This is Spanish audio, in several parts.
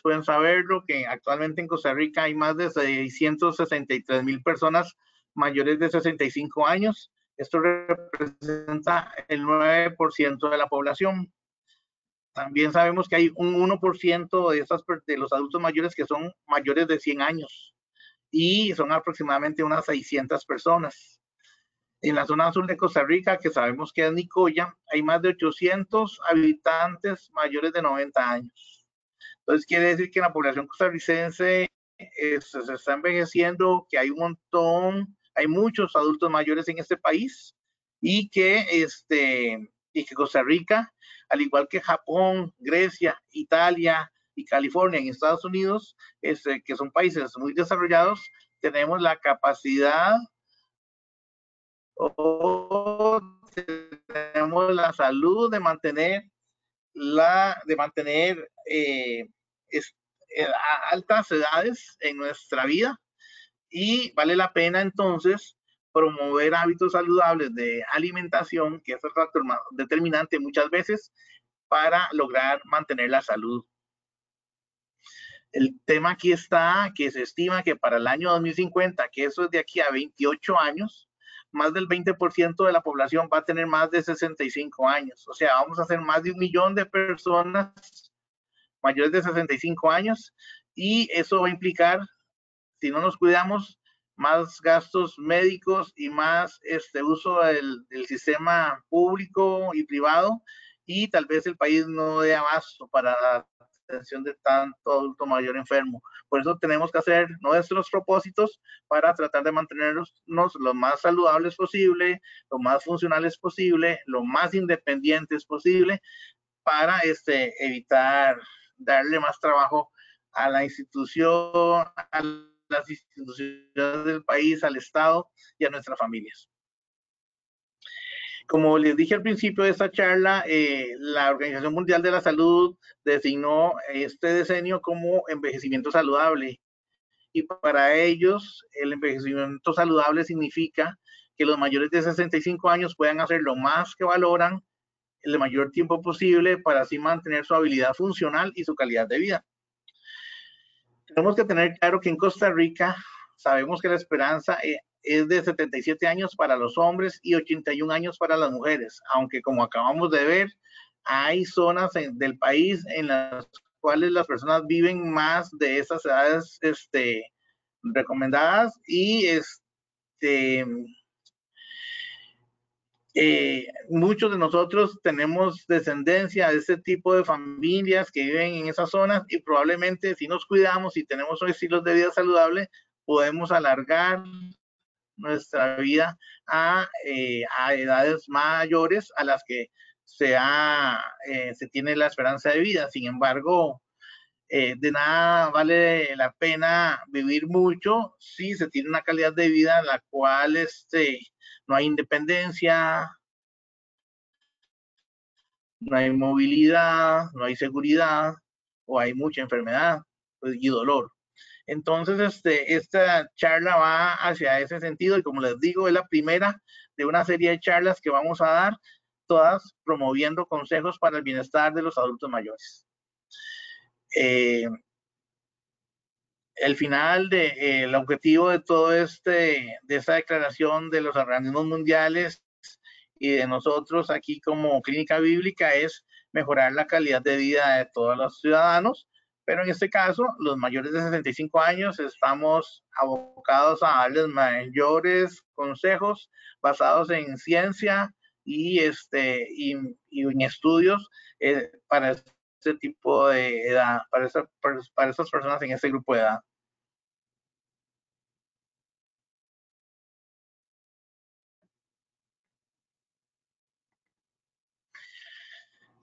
ustedes pueden saberlo, que actualmente en Costa Rica hay más de 663 mil personas mayores de 65 años. Esto representa el 9% de la población. También sabemos que hay un 1% de, esas, de los adultos mayores que son mayores de 100 años y son aproximadamente unas 600 personas. En la zona sur de Costa Rica, que sabemos que es Nicoya, hay más de 800 habitantes mayores de 90 años. Entonces quiere decir que la población costarricense eh, se está envejeciendo, que hay un montón, hay muchos adultos mayores en este país y que, este, y que Costa Rica al igual que Japón, Grecia, Italia y California en Estados Unidos, este, que son países muy desarrollados, tenemos la capacidad o tenemos la salud de mantener la de mantener eh, eh, altas edades en nuestra vida y vale la pena entonces promover hábitos saludables de alimentación, que es el factor determinante muchas veces para lograr mantener la salud. El tema aquí está que se estima que para el año 2050, que eso es de aquí a 28 años, más del 20% de la población va a tener más de 65 años. O sea, vamos a hacer más de un millón de personas mayores de 65 años y eso va a implicar, si no nos cuidamos, más gastos médicos y más este uso del, sistema público y privado y tal vez el país no dé abasto para la atención de tanto adulto mayor enfermo. Por eso tenemos que hacer nuestros propósitos para tratar de mantenernos lo más saludables posible, lo más funcionales posible, lo más independientes posible para este, evitar darle más trabajo a la institución, a las instituciones del país, al Estado y a nuestras familias. Como les dije al principio de esta charla, eh, la Organización Mundial de la Salud designó este decenio como envejecimiento saludable. Y para ellos, el envejecimiento saludable significa que los mayores de 65 años puedan hacer lo más que valoran el mayor tiempo posible para así mantener su habilidad funcional y su calidad de vida. Tenemos que tener claro que en Costa Rica sabemos que la esperanza eh, es de 77 años para los hombres y 81 años para las mujeres, aunque como acabamos de ver, hay zonas del país en las cuales las personas viven más de esas edades este, recomendadas y este, eh, muchos de nosotros tenemos descendencia de este tipo de familias que viven en esas zonas y probablemente si nos cuidamos y tenemos un estilo de vida saludable, podemos alargar nuestra vida a, eh, edades mayores a las que se, eh, se tiene la esperanza de vida. Sin embargo, de nada vale la pena vivir mucho si se tiene una calidad de vida en la cual este, no hay independencia, no hay movilidad, no hay seguridad o hay mucha enfermedad pues, y dolor. Entonces, este, esta charla va hacia ese sentido y como les digo, es la primera de una serie de charlas que vamos a dar, todas promoviendo consejos para el bienestar de los adultos mayores. Eh, el final de eh, el objetivo de todo este de esta declaración de los organismos mundiales y de nosotros aquí como clínica bíblica es mejorar la calidad de vida de todos los ciudadanos, pero en este caso los mayores de 65 años estamos abocados a darles mayores consejos basados en ciencia y este y, en estudios eh, para este tipo de edad, para, para esas personas en este grupo de edad.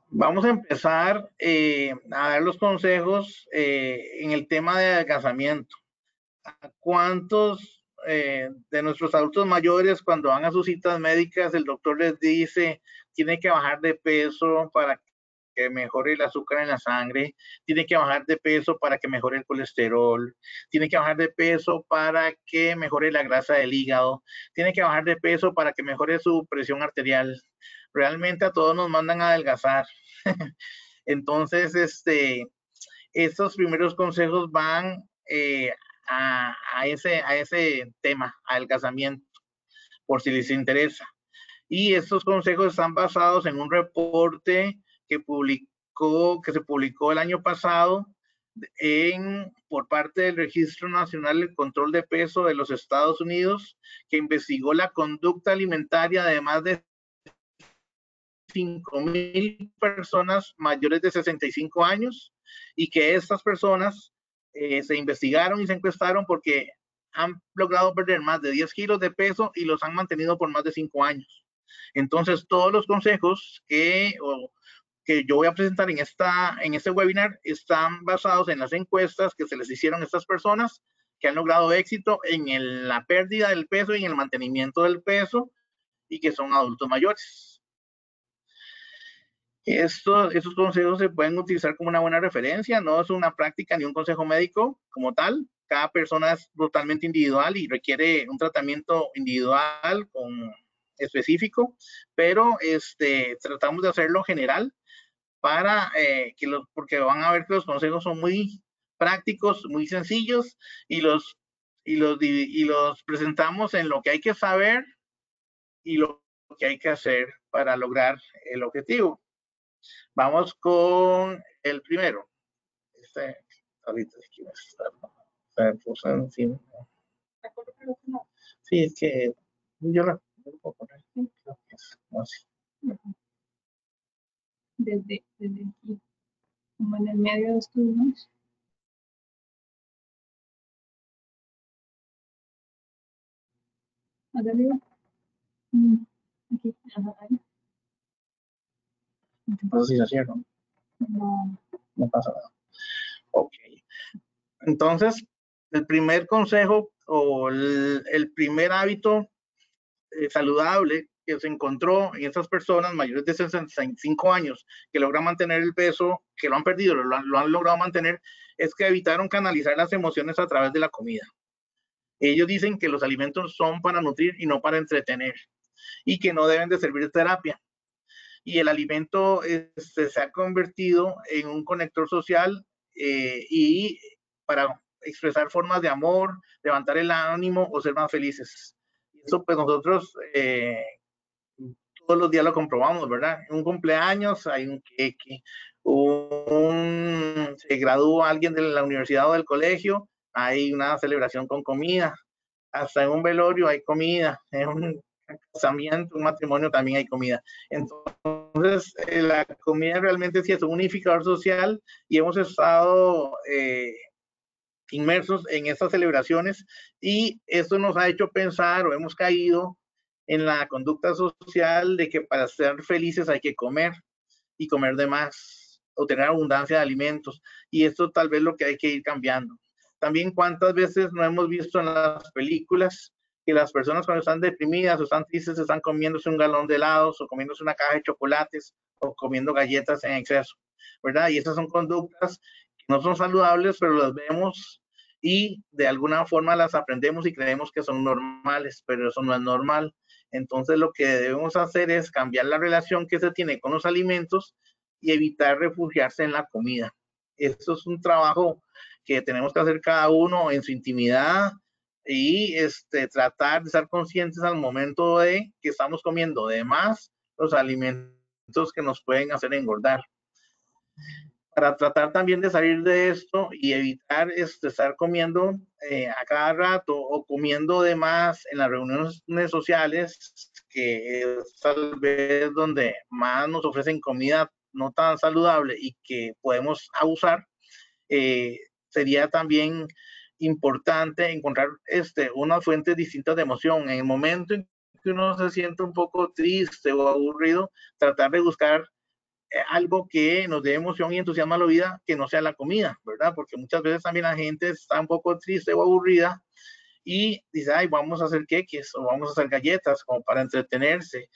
Vamos a empezar eh, a dar los consejos eh, en el tema de adelgazamiento. cuántos eh, de nuestros adultos mayores cuando van a sus citas médicas el doctor les dice tiene que bajar de peso para que mejore el azúcar en la sangre, tiene que bajar de peso para que mejore el colesterol, tiene que bajar de peso para que mejore la grasa del hígado, tiene que bajar de peso para que mejore su presión arterial. Realmente a todos nos mandan a adelgazar. Entonces, este, estos primeros consejos van eh, a, ese, a ese tema, al casamiento, por si les interesa. Y estos consejos están basados en un reporte que publicó, que se publicó el año pasado en, por parte del Registro Nacional de Control de Peso de los Estados Unidos, que investigó la conducta alimentaria de más de 5 mil personas mayores de 65 años y que estas personas eh, se investigaron y se encuestaron porque han logrado perder más de 10 kilos de peso y los han mantenido por más de 5 años. Entonces, todos los consejos que, que yo voy a presentar en, esta, en este webinar están basados en las encuestas que se les hicieron a estas personas que han logrado éxito en la pérdida del peso y en el mantenimiento del peso y que son adultos mayores. Estos, estos consejos se pueden utilizar como una buena referencia, no es una práctica ni un consejo médico como tal. Cada persona es totalmente individual y requiere un tratamiento individual con, específico, pero este, tratamos de hacerlo general para eh, que los, porque van a ver que los consejos son muy prácticos, muy sencillos y los, y los, y los presentamos en lo que hay que saber y lo que hay que hacer para lograr el objetivo. Vamos con el primero. Este, ahorita aquí va a estar. encima. Sí, es que yo la puedo poner. Creo que es así. Desde, desde aquí, como en el medio de los turnos. Arriba. Mm, aquí, ajá, ahí. Entonces, ¿no? Pasa nada. Ok. Entonces, el primer consejo o el, primer hábito eh, saludable que se encontró en estas personas mayores de 65 años que logran mantener el peso, que lo han perdido, lo lo han logrado mantener, es que evitaron canalizar las emociones a través de la comida. Ellos dicen que los alimentos son para nutrir y no para entretener y que no deben de servir de terapia y el alimento este, se ha convertido en un conector social eh, y para expresar formas de amor, levantar el ánimo o ser más felices. Eso pues nosotros eh, todos los días lo comprobamos, ¿verdad? En un cumpleaños hay un queque, un, se gradúa alguien de la universidad o del colegio, hay una celebración con comida, hasta en un velorio hay comida, en un casamiento, un matrimonio también hay comida. Entonces, eh, la comida realmente sí es un unificador social y hemos estado eh, inmersos en estas celebraciones y esto nos ha hecho pensar o hemos caído en la conducta social de que para ser felices hay que comer y comer de más o tener abundancia de alimentos y esto tal vez lo que hay que ir cambiando. También cuántas veces no hemos visto en las películas que las personas cuando están deprimidas o están tristes están comiéndose un galón de helados o comiéndose una caja de chocolates o comiendo galletas en exceso, ¿verdad? Y esas son conductas que no son saludables, pero las vemos y de alguna forma las aprendemos y creemos que son normales, pero eso no es normal. Entonces lo que debemos hacer es cambiar la relación que se tiene con los alimentos y evitar refugiarse en la comida. Esto es un trabajo que tenemos que hacer cada uno en su intimidad, y este, tratar de estar conscientes al momento de que estamos comiendo de más los alimentos que nos pueden hacer engordar. Para tratar también de salir de esto y evitar este, estar comiendo eh, a cada rato o comiendo de más en las reuniones sociales, que es tal vez donde más nos ofrecen comida no tan saludable y que podemos abusar, eh, sería también importante encontrar este, una fuente distinta de emoción. En el momento en que uno se siente un poco triste o aburrido, tratar de buscar eh, algo que nos dé emoción y entusiasmo a la vida, que no sea la comida, ¿verdad? Porque muchas veces también la gente está un poco triste o aburrida y dice, ay, vamos a hacer queques o vamos a hacer galletas como para entretenerse.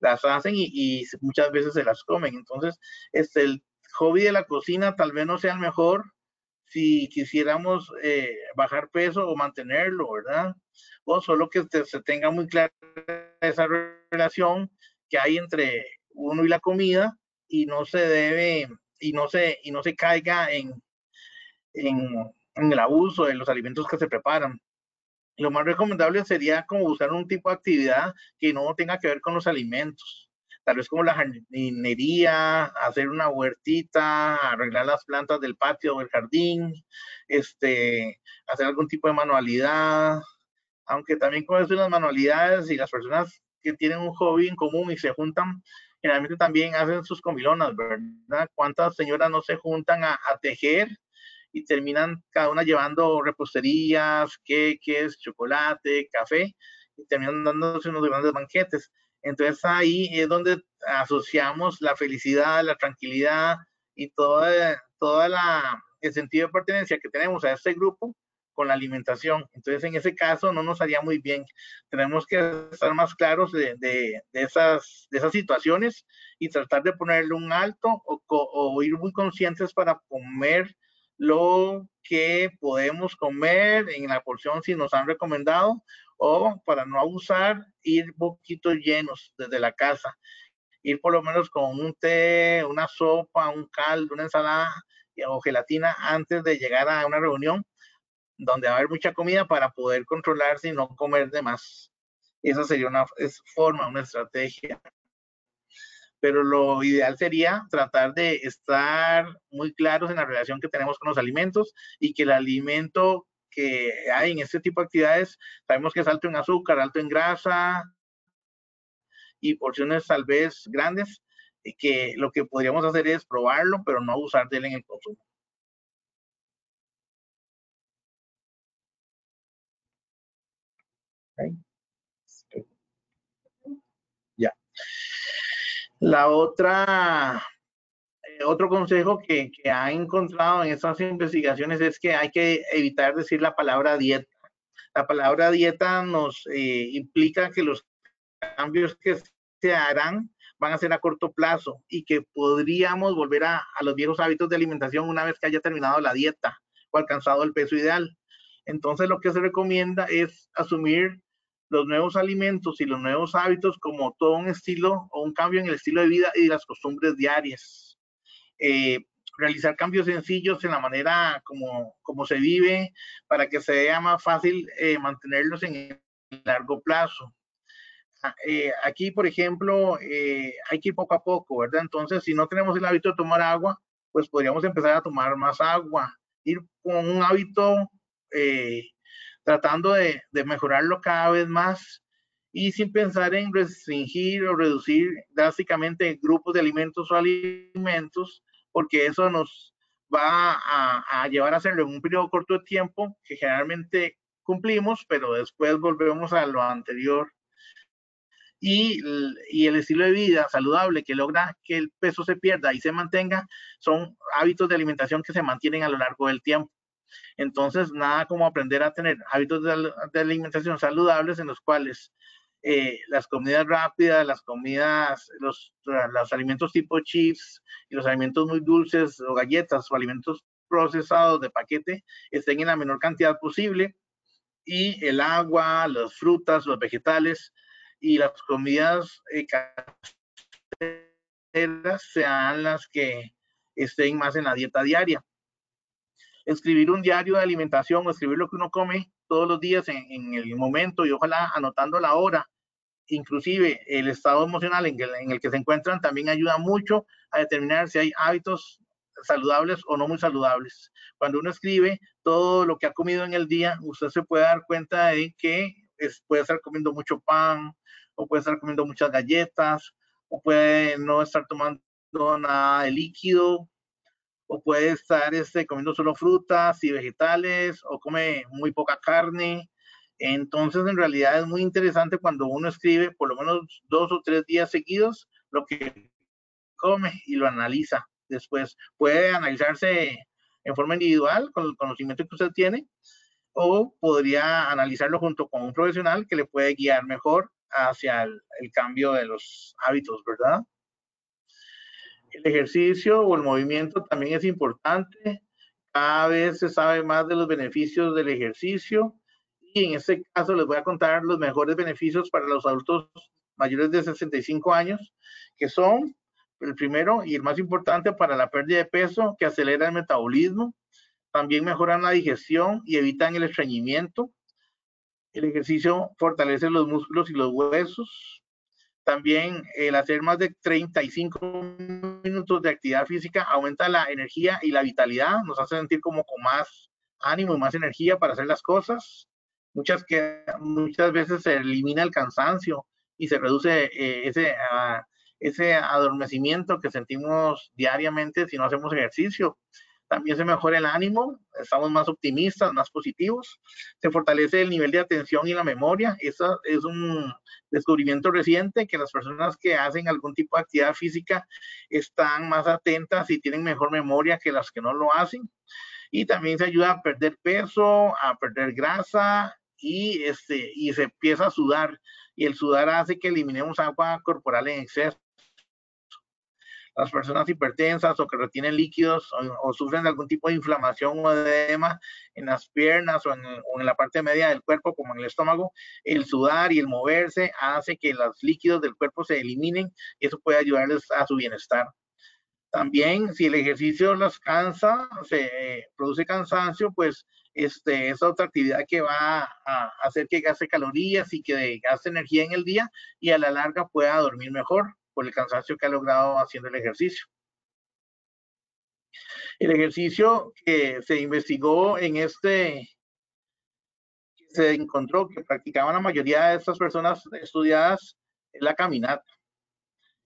Las hacen y, y muchas veces se las comen. Entonces, este, el hobby de la cocina tal vez no sea el mejor, si quisiéramos eh, bajar peso o mantenerlo, ¿verdad? O solo que se tenga muy clara esa relación que hay entre uno y la comida y no se debe y no se y no se caiga en, en, en el abuso de los alimentos que se preparan. Lo más recomendable sería como buscar un tipo de actividad que no tenga que ver con los alimentos. Tal vez como la jardinería, hacer una huertita, arreglar las plantas del patio o el jardín, este, hacer algún tipo de manualidad. Aunque también con eso las manualidades y las personas que tienen un hobby en común y se juntan, generalmente también hacen sus comilonas, ¿verdad? ¿Cuántas señoras no se juntan a, a tejer y terminan cada una llevando reposterías, queques, chocolate, café, y terminan dándose unos grandes banquetes. Entonces ahí es donde asociamos la felicidad, la tranquilidad y toda, toda la, el sentido de pertenencia que tenemos a este grupo con la alimentación. Entonces, en ese caso no nos haría muy bien. Tenemos que estar más claros de, de, de esas, de esas situaciones y tratar de ponerle un alto o, o ir muy conscientes para comer lo que podemos comer en la porción si nos han recomendado o para no abusar, ir poquito llenos desde la casa. Ir por lo menos con un té, una sopa, un caldo, una ensalada o gelatina antes de llegar a una reunión donde va a haber mucha comida para poder controlarse y no comer de más. Esa sería una forma, una estrategia pero lo ideal sería tratar de estar muy claros en la relación que tenemos con los alimentos y que el alimento que hay en este tipo de actividades, sabemos que es alto en azúcar, alto en grasa y porciones tal vez grandes, y que lo que podríamos hacer es probarlo, pero no abusar de él en el consumo. Okay. La otra, eh, otro consejo que, que ha encontrado en estas investigaciones es que hay que evitar decir la palabra dieta. La palabra dieta nos eh, implica que los cambios que se harán van a ser a corto plazo y que podríamos volver a, a, los viejos hábitos de alimentación una vez que haya terminado la dieta o alcanzado el peso ideal. Entonces lo que se recomienda es asumir los nuevos alimentos y los nuevos hábitos como todo un estilo o un cambio en el estilo de vida y las costumbres diarias. Eh, realizar cambios sencillos en la manera como, como se vive para que sea más fácil eh, mantenerlos en largo plazo. Ah, eh, aquí, por ejemplo, hay que ir poco a poco, ¿verdad? Entonces, si no tenemos el hábito de tomar agua, pues podríamos empezar a tomar más agua. Ir con un hábito tratando de, de, mejorarlo cada vez más y sin pensar en restringir o reducir drásticamente grupos de alimentos o alimentos, porque eso nos va a, a llevar a hacerlo en un periodo corto de tiempo que generalmente cumplimos, pero después volvemos a lo anterior. Y, y, el estilo de vida saludable que logra que el peso se pierda y se mantenga son hábitos de alimentación que se mantienen a lo largo del tiempo. Entonces, nada como aprender a tener hábitos de, de alimentación saludables en los cuales eh, las comidas rápidas, las comidas, los, los alimentos tipo chips y los alimentos muy dulces o galletas o alimentos procesados de paquete estén en la menor cantidad posible. Y el agua, las frutas, los vegetales y las comidas eh, caseras sean las que estén más en la dieta diaria. Escribir un diario de alimentación o escribir lo que uno come todos los días en, el momento y ojalá anotando la hora. Inclusive el estado emocional en, en el que se encuentran también ayuda mucho a determinar si hay hábitos saludables o no muy saludables. Cuando uno escribe todo lo que ha comido en el día, usted se puede dar cuenta de que es, puede estar comiendo mucho pan, o puede estar comiendo muchas galletas, o puede no estar tomando nada de líquido, o puede estar este, comiendo solo frutas y vegetales, o come muy poca carne. Entonces, en realidad es muy interesante cuando uno escribe por lo menos dos o tres días seguidos lo que come y lo analiza. Después puede analizarse en forma individual con el conocimiento que usted tiene, o podría analizarlo junto con un profesional que le puede guiar mejor hacia el, el cambio de los hábitos, ¿verdad? El ejercicio o el movimiento también es importante. Cada vez se sabe más de los beneficios del ejercicio y en este caso les voy a contar los mejores beneficios para los adultos mayores de 65 años, que son el primero y el más importante para la pérdida de peso, que acelera el metabolismo, también mejoran la digestión y evitan el estreñimiento. El ejercicio fortalece los músculos y los huesos. También el hacer más de 35 minutos de actividad física aumenta la energía y la vitalidad, nos hace sentir como con más ánimo y más energía para hacer las cosas. Muchas, que, muchas veces se elimina el cansancio y se reduce eh, ese, uh, ese adormecimiento que sentimos diariamente si no hacemos ejercicio también se mejora el ánimo, estamos más optimistas, más positivos, se fortalece el nivel de atención y la memoria. Eso es un descubrimiento reciente que las personas que hacen algún tipo de actividad física están más atentas y tienen mejor memoria que las que no lo hacen. Y también se ayuda a perder peso, a perder grasa y, este, y se empieza a sudar. Y el sudar hace que eliminemos agua corporal en exceso las personas hipertensas o que retienen líquidos o, sufren de algún tipo de inflamación o edema en las piernas o en, la parte media del cuerpo, como en el estómago, el sudar y el moverse hace que los líquidos del cuerpo se eliminen y eso puede ayudarles a su bienestar. También, si el ejercicio los cansa, se produce cansancio, pues este, es otra actividad que va a hacer que gaste calorías y que gaste energía en el día y a la larga pueda dormir mejor por el cansancio que ha logrado haciendo el ejercicio. El ejercicio que se investigó en este, se encontró que practicaban la mayoría de estas personas estudiadas es la caminata.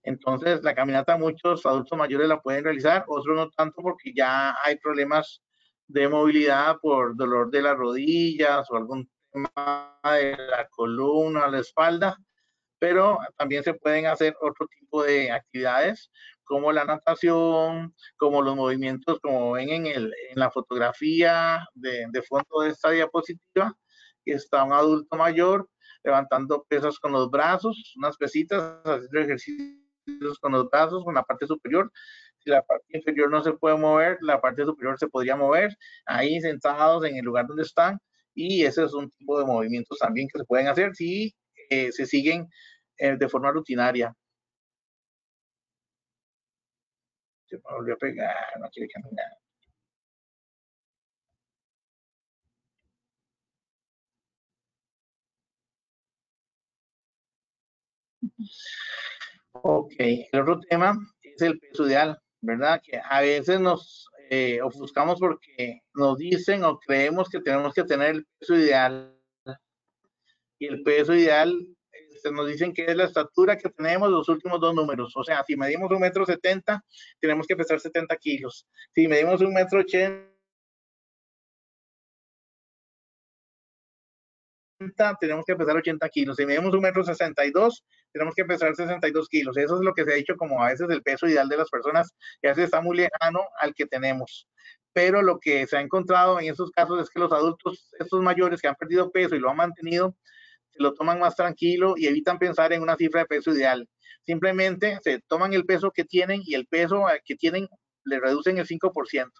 Entonces, la caminata muchos adultos mayores la pueden realizar, otros no tanto porque ya hay problemas de movilidad por dolor de las rodillas o algún tema de la columna, la espalda pero también se pueden hacer otro tipo de actividades como la natación, como los movimientos, como ven en, el, en la fotografía de, de, fondo de esta diapositiva, que está un adulto mayor levantando pesas con los brazos, unas pesitas, haciendo ejercicios con los brazos, con la parte superior. Si la parte inferior no se puede mover, la parte superior se podría mover, ahí sentados en el lugar donde están, y ese es un tipo de movimientos también que se pueden hacer si eh, se siguen eh, de forma rutinaria. Se me volvió a pegar, no quiere caminar. Ok, el otro tema es el peso ideal, ¿verdad? Que a veces nos eh, ofuscamos porque nos dicen o creemos que tenemos que tener el peso ideal. Y el peso ideal nos dicen que es la estatura que tenemos los últimos dos números. O sea, si medimos un metro setenta, tenemos que pesar 70 kilos. Si medimos un metro ochenta, tenemos que pesar 80 kilos. Si medimos un metro 62, tenemos que pesar 62 kilos. Eso es lo que se ha dicho como a veces el peso ideal de las personas, que a veces está muy lejano al que tenemos. Pero lo que se ha encontrado en esos casos es que los adultos, estos mayores que han perdido peso y lo han mantenido, se lo toman más tranquilo y evitan pensar en una cifra de peso ideal. Simplemente se toman el peso que tienen y el peso que tienen le reducen el 5%.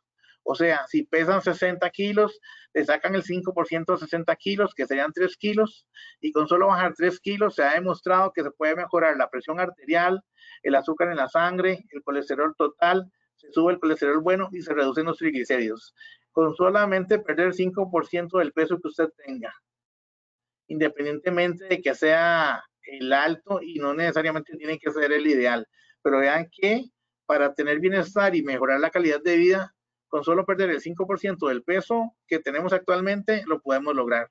O sea, si pesan 60 kilos, le sacan el 5% de 60 kilos, que serían 3 kilos, y con solo bajar 3 kilos se ha demostrado que se puede mejorar la presión arterial, el azúcar en la sangre, el colesterol total, se sube el colesterol bueno y se reducen los triglicéridos. Con solamente perder 5% del peso que usted tenga independientemente de que sea el alto y no necesariamente tiene que ser el ideal. Pero vean que para tener bienestar y mejorar la calidad de vida, con solo perder el 5% del peso que tenemos actualmente, lo podemos lograr.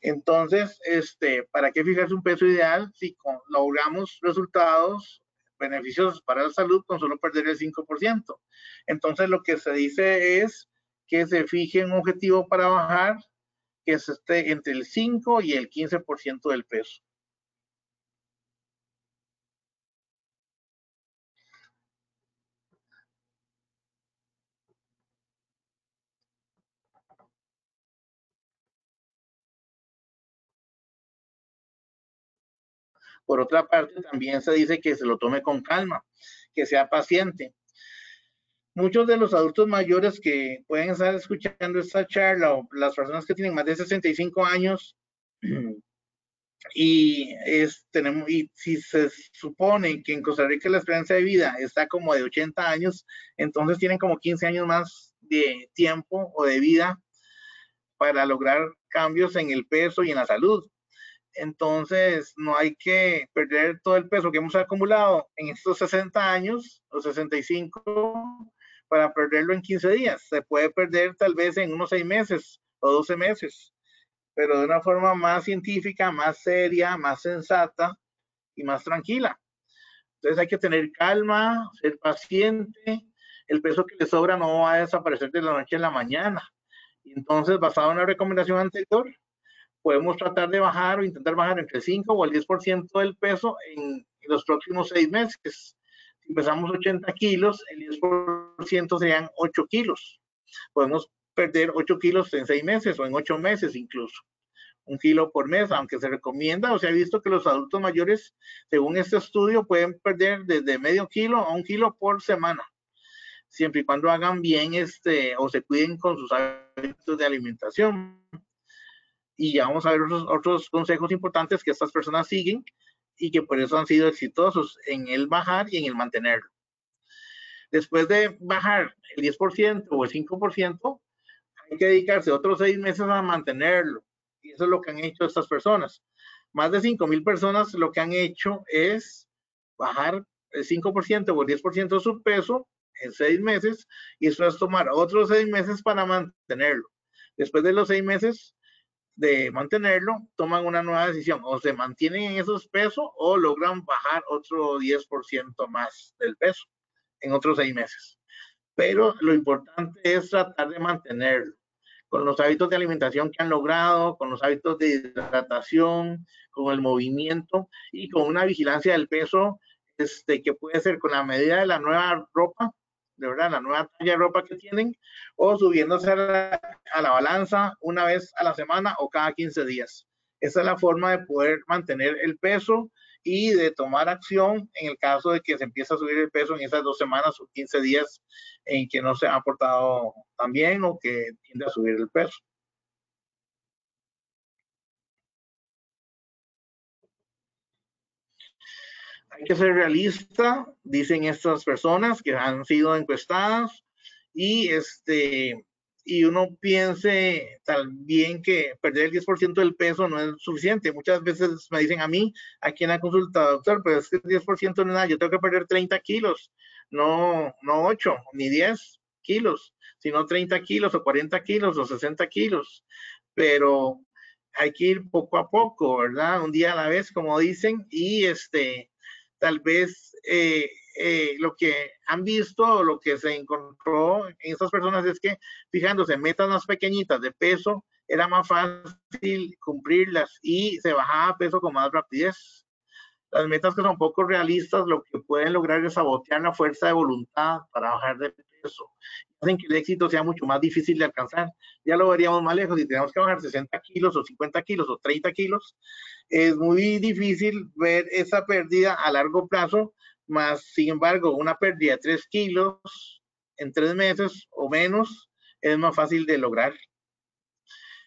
Entonces, este, ¿para qué fijarse un peso ideal si logramos resultados, beneficios para la salud con solo perder el 5%? Entonces, lo que se dice es que se fije un objetivo para bajar que esté entre el 5 y el 15% del peso. Por otra parte, también se dice que se lo tome con calma, que sea paciente muchos de los adultos mayores que pueden estar escuchando esta charla o las personas que tienen más de 65 años y es, tenemos y si se supone que en Costa Rica la esperanza de vida está como de 80 años, entonces tienen como 15 años más de tiempo o de vida para lograr cambios en el peso y en la salud. Entonces, no hay que perder todo el peso que hemos acumulado en estos 60 años o 65 para perderlo en 15 días. Se puede perder tal vez en unos 6 meses o 12 meses, pero de una forma más científica, más seria, más sensata y más tranquila. Entonces hay que tener calma, ser paciente. El peso que le sobra no va a desaparecer de la noche a la mañana. Entonces, basado en la recomendación anterior, podemos tratar de bajar o intentar bajar entre el 5 o el 10% del peso en, los próximos seis meses. Si empezamos 80 kilos, el 10% serían 8 kilos. Podemos perder 8 kilos en seis meses o en 8 meses incluso. Un kilo por mes, aunque se recomienda o se ha visto que los adultos mayores, según este estudio, pueden perder desde medio kilo a un kilo por semana, siempre y cuando hagan bien este o se cuiden con sus hábitos de alimentación y ya vamos a ver otros, consejos importantes que estas personas siguen y que por eso han sido exitosos en el bajar y en el mantenerlo. Después de bajar el 10% o el 5%, hay que dedicarse otros seis meses a mantenerlo. Y eso es lo que han hecho estas personas. Más de 5 mil personas lo que han hecho es bajar el 5% o el 10% de su peso en seis meses y eso es tomar otros seis meses para mantenerlo. Después de los seis meses, de mantenerlo, toman una nueva decisión, o se mantienen en esos pesos o logran bajar otro 10% más del peso en otros seis meses. Pero lo importante es tratar de mantenerlo con los hábitos de alimentación que han logrado, con los hábitos de hidratación, con el movimiento y con una vigilancia del peso este, que puede ser con la medida de la nueva ropa de verdad, la nueva talla de ropa que tienen, o subiéndose a la, balanza una vez a la semana o cada 15 días. Esa es la forma de poder mantener el peso y de tomar acción en el caso de que se empiece a subir el peso en esas dos semanas o 15 días en que no se ha portado tan bien o que tiende a subir el peso. Que ser realista, dicen estas personas que han sido encuestadas, y este y uno piense también que perder el 10% del peso no es suficiente. Muchas veces me dicen a mí, aquí en la consulta, doctor, pero es que el 10% no es nada, yo tengo que perder 30 kilos, no, no 8 ni 10 kilos, sino 30 kilos o 40 kilos o 60 kilos. Pero hay que ir poco a poco, ¿verdad? Un día a la vez, como dicen, y este, tal vez eh, eh, lo que han visto o lo que se encontró en estas personas es que fijándose metas más pequeñitas de peso, era más fácil cumplirlas y se bajaba peso con más rapidez. Las metas que son poco realistas lo que pueden lograr es sabotear la fuerza de voluntad para bajar de peso. Hacen que el éxito sea mucho más difícil de alcanzar. Ya lo veríamos más lejos. Si tenemos que bajar 60 kilos o 50 kilos o 30 kilos, es muy difícil ver esa pérdida a largo plazo, más sin embargo, una pérdida de 3 kilos en 3 meses o menos es más fácil de lograr.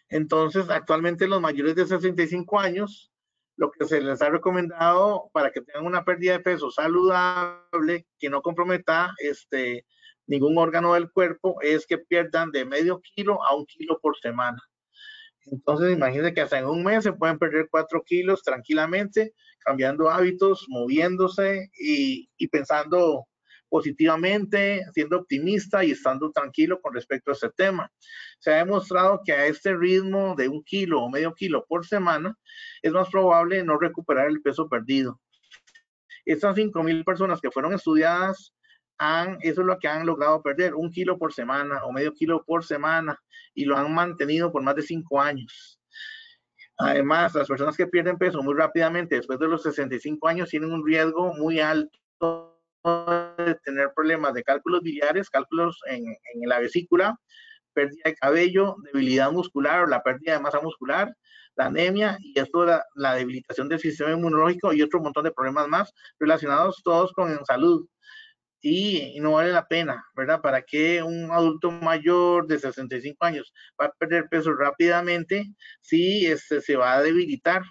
Entonces, actualmente los mayores de 65 años, lo que se les ha recomendado para que tengan una pérdida de peso saludable, que no comprometa este, ningún órgano del cuerpo, es que pierdan de medio kilo a un kilo por semana. Entonces, imagínense que hasta en un mes se pueden perder cuatro kilos tranquilamente, cambiando hábitos, moviéndose y, pensando positivamente, siendo optimista y estando tranquilo con respecto a este tema. Se ha demostrado que a este ritmo de un kilo o medio kilo por semana es más probable no recuperar el peso perdido. Estas 5.000 personas que fueron estudiadas eso es lo que han logrado perder, un kilo por semana o medio kilo por semana y lo han mantenido por más de cinco años. Además, las personas que pierden peso muy rápidamente después de los 65 años tienen un riesgo muy alto de tener problemas de cálculos biliares, cálculos en, la vesícula, pérdida de cabello, debilidad muscular o la pérdida de masa muscular, la anemia y esto la debilitación del sistema inmunológico y otro montón de problemas más relacionados todos con salud y, no vale la pena, ¿verdad? ¿Para qué un adulto mayor de 65 años va a perder peso rápidamente si este, se va a debilitar?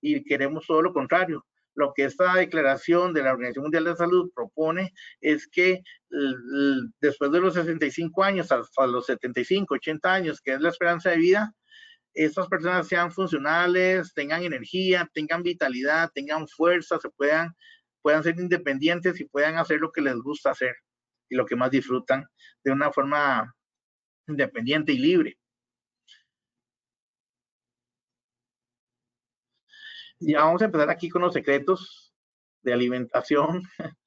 Y queremos todo lo contrario, lo que esta declaración de la Organización Mundial de Salud propone es que después de los 65 años hasta los 75, 80 años, que es la esperanza de vida, estas personas sean funcionales, tengan energía, tengan vitalidad, tengan fuerza, se puedan, puedan ser independientes y puedan hacer lo que les gusta hacer y lo que más disfrutan de una forma independiente y libre. Ya vamos a empezar aquí con los secretos de alimentación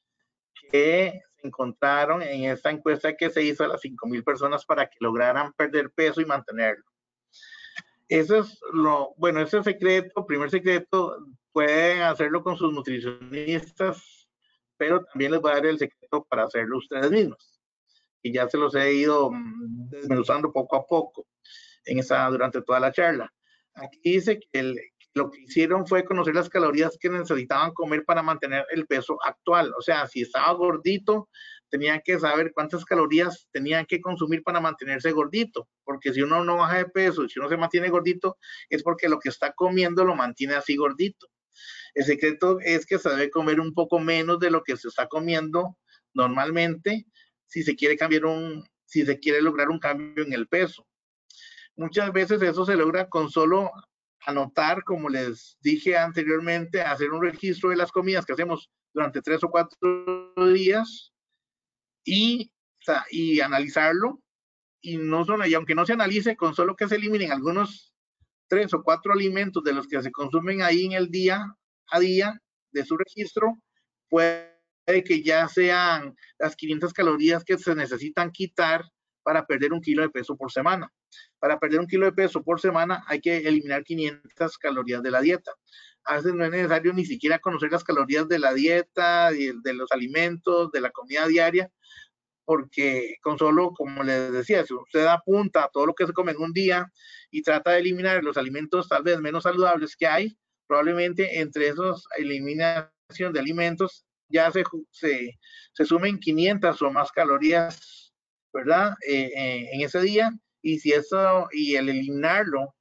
que se encontraron en esta encuesta que se hizo a las 5.000 personas para que lograran perder peso y mantenerlo. Eso es lo, bueno, ese secreto, primer secreto, pueden hacerlo con sus nutricionistas, pero también les voy a dar el secreto para hacerlo ustedes mismos. Y ya se los he ido mm, desmenuzando poco a poco en esa, durante toda la charla. Aquí dice que el, lo que hicieron fue conocer las calorías que necesitaban comer para mantener el peso actual. O sea, si estaba gordito, tenían que saber cuántas calorías tenían que consumir para mantenerse gordito. Porque si uno no baja de peso, si uno se mantiene gordito, es porque lo que está comiendo lo mantiene así gordito. El secreto es que se debe comer un poco menos de lo que se está comiendo normalmente si se quiere cambiar un, si se quiere lograr un cambio en el peso. Muchas veces eso se logra con solo anotar, como les dije anteriormente, hacer un registro de las comidas que hacemos durante tres o cuatro días y, y analizarlo. Y, no solo, y aunque no se analice, con solo que se eliminen algunos tres o cuatro alimentos de los que se consumen ahí en el día a día de su registro, puede que ya sean las 500 calorías que se necesitan quitar para perder un kilo de peso por semana. Para perder un kilo de peso por semana hay que eliminar 500 calorías de la dieta. A no es necesario ni siquiera conocer las calorías de la dieta, de los alimentos, de la comida diaria, porque con solo, como les decía, si usted apunta a todo lo que se come en un día y trata de eliminar los alimentos tal vez menos saludables que hay, probablemente entre esos eliminación de alimentos ya se, se, se sumen 500 o más calorías, ¿verdad? Eh, eh, en ese día y si eso y el eliminarlo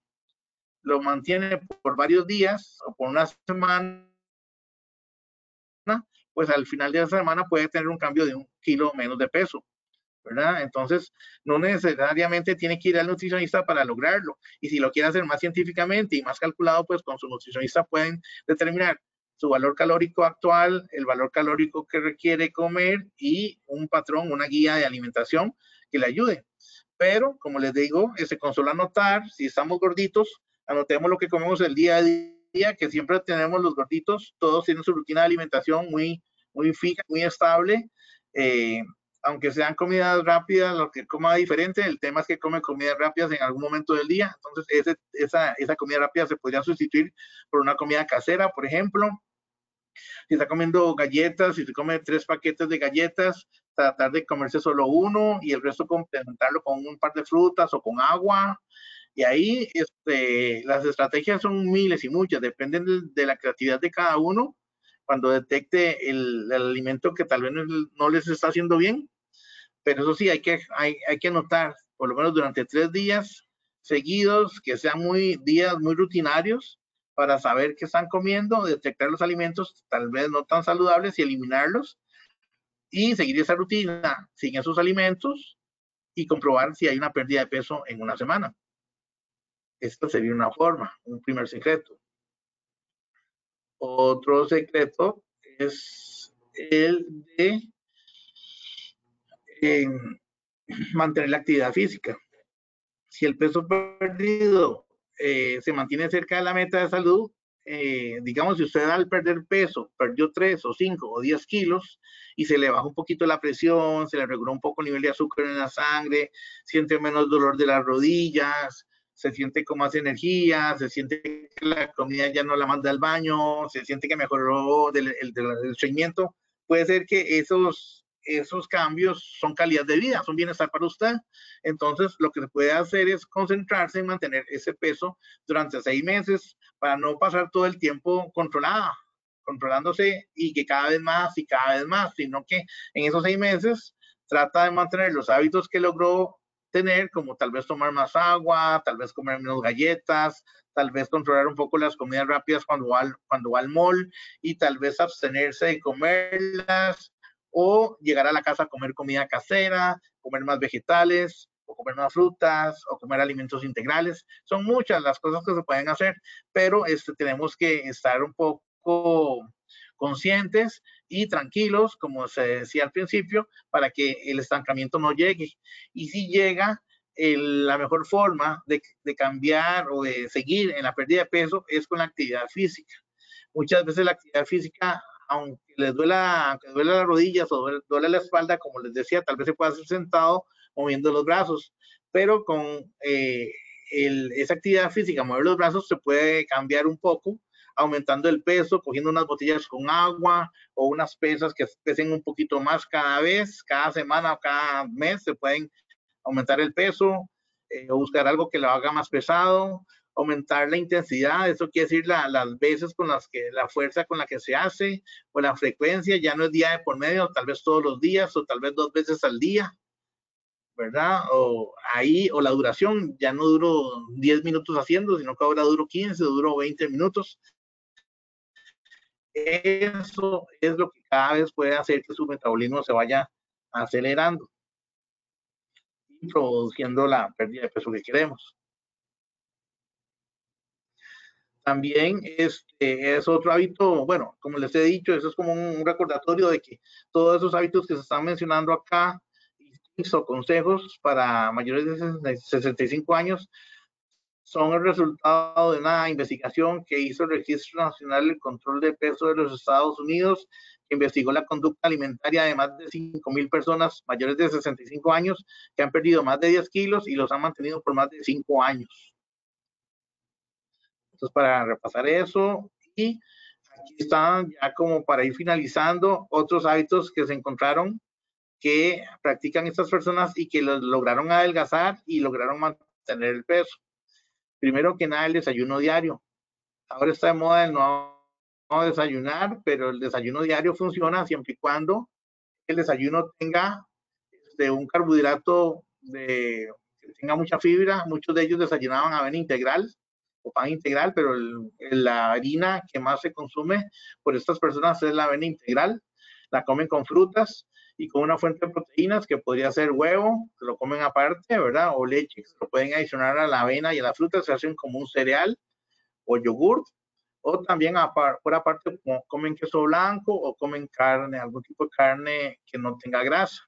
lo mantiene por varios días o por una semana, pues al final de la semana puede tener un cambio de un kilo menos de peso, ¿verdad? Entonces, no necesariamente tiene que ir al nutricionista para lograrlo. Y si lo quiere hacer más científicamente y más calculado, pues con su nutricionista pueden determinar su valor calórico actual, el valor calórico que requiere comer y un patrón, una guía de alimentación que le ayude. Pero, como les digo, ese con solo anotar, si estamos gorditos, anotemos lo que comemos el día a día, que siempre tenemos los gorditos, todos tienen su rutina de alimentación muy, muy fija, muy estable. Eh, aunque sean comidas rápidas, lo que coma diferente, el tema es que come comidas rápidas en algún momento del día. Entonces, esa, esa comida rápida se podría sustituir por una comida casera, por ejemplo. Si está comiendo galletas, si se come tres paquetes de galletas, tratar de comerse solo uno y el resto complementarlo con un par de frutas o con agua. Y ahí este, las estrategias son miles y muchas, dependen de, la creatividad de cada uno. Cuando detecte el, alimento que tal vez no les está haciendo bien, pero eso sí, hay que, hay, hay que anotar, por lo menos durante tres días seguidos, que sean muy días muy rutinarios, para saber qué están comiendo, detectar los alimentos tal vez no tan saludables y eliminarlos y seguir esa rutina sin esos alimentos y comprobar si hay una pérdida de peso en una semana. Esto sería una forma, un primer secreto. Otro secreto es el de mantener la actividad física. Si el peso perdido eh, se mantiene cerca de la meta de salud, eh, digamos, si usted al perder peso perdió 3 o 5 o 10 kilos y se le baja un poquito la presión, se le reguló un poco el nivel de azúcar en la sangre, siente menos dolor de las rodillas, se siente con más energía, se siente que la comida ya no la manda al baño, se siente que mejoró el, el, el seguimiento, puede ser que esos esos cambios son calidad de vida, son bienestar para usted. Entonces, lo que se puede hacer es concentrarse en mantener ese peso durante seis meses para no pasar todo el tiempo controlada, controlándose y que cada vez más y cada vez más, sino que en esos seis meses trata de mantener los hábitos que logró como tal vez tomar más agua, tal vez comer menos galletas, tal vez controlar un poco las comidas rápidas cuando va, cuando va al mall y tal vez abstenerse de comerlas o llegar a la casa a comer comida casera, comer más vegetales o comer más frutas o comer alimentos integrales. Son muchas las cosas que se pueden hacer, pero este, tenemos que estar un poco conscientes y tranquilos, como se decía al principio, para que el estancamiento no llegue. Y si llega, la mejor forma de, cambiar o de seguir en la pérdida de peso es con la actividad física. Muchas veces la actividad física, aunque les duela, aunque duele las rodillas o duele, la espalda, como les decía, tal vez se pueda hacer sentado moviendo los brazos, pero con eh, esa actividad física, mover los brazos, se puede cambiar un poco aumentando el peso, cogiendo unas botellas con agua o unas pesas que pesen un poquito más cada vez, cada semana o cada mes, se pueden aumentar el peso eh, o buscar algo que lo haga más pesado, aumentar la intensidad, eso quiere decir las veces con las que, la fuerza con la que se hace o la frecuencia, ya no es día de por medio, tal vez todos los días o tal vez dos veces al día. ¿verdad? O ahí, o la duración, ya no duro 10 minutos haciendo, sino que ahora duro 15, duro 20 minutos. Eso es lo que cada vez puede hacer que su metabolismo se vaya acelerando y produciendo la pérdida de peso que queremos. También este, es otro hábito, bueno, como les he dicho, eso es como un recordatorio de que todos esos hábitos que se están mencionando acá, o consejos para mayores de 65 años, son el resultado de una investigación que hizo el Registro Nacional de Control de Peso de los Estados Unidos, que investigó la conducta alimentaria de más de 5 mil personas mayores de 65 años que han perdido más de 10 kilos y los han mantenido por más de 5 años. Entonces, para repasar eso, y aquí están ya como para ir finalizando otros hábitos que se encontraron que practican estas personas y que los lograron adelgazar y lograron mantener el peso. Primero que nada, el desayuno diario. Ahora está de moda el no, desayunar, pero el desayuno diario funciona siempre y cuando el desayuno tenga este, un carbohidrato de, que tenga mucha fibra. Muchos de ellos desayunaban avena integral o pan integral, pero la harina que más se consume por estas personas es la avena integral. La comen con frutas y con una fuente de proteínas que podría ser huevo, que lo comen aparte, ¿verdad? O leche, que lo pueden adicionar a la avena y a la fruta, se hacen como un cereal o yogur, o también por aparte comen queso blanco o comen carne, algún tipo de carne que no tenga grasa.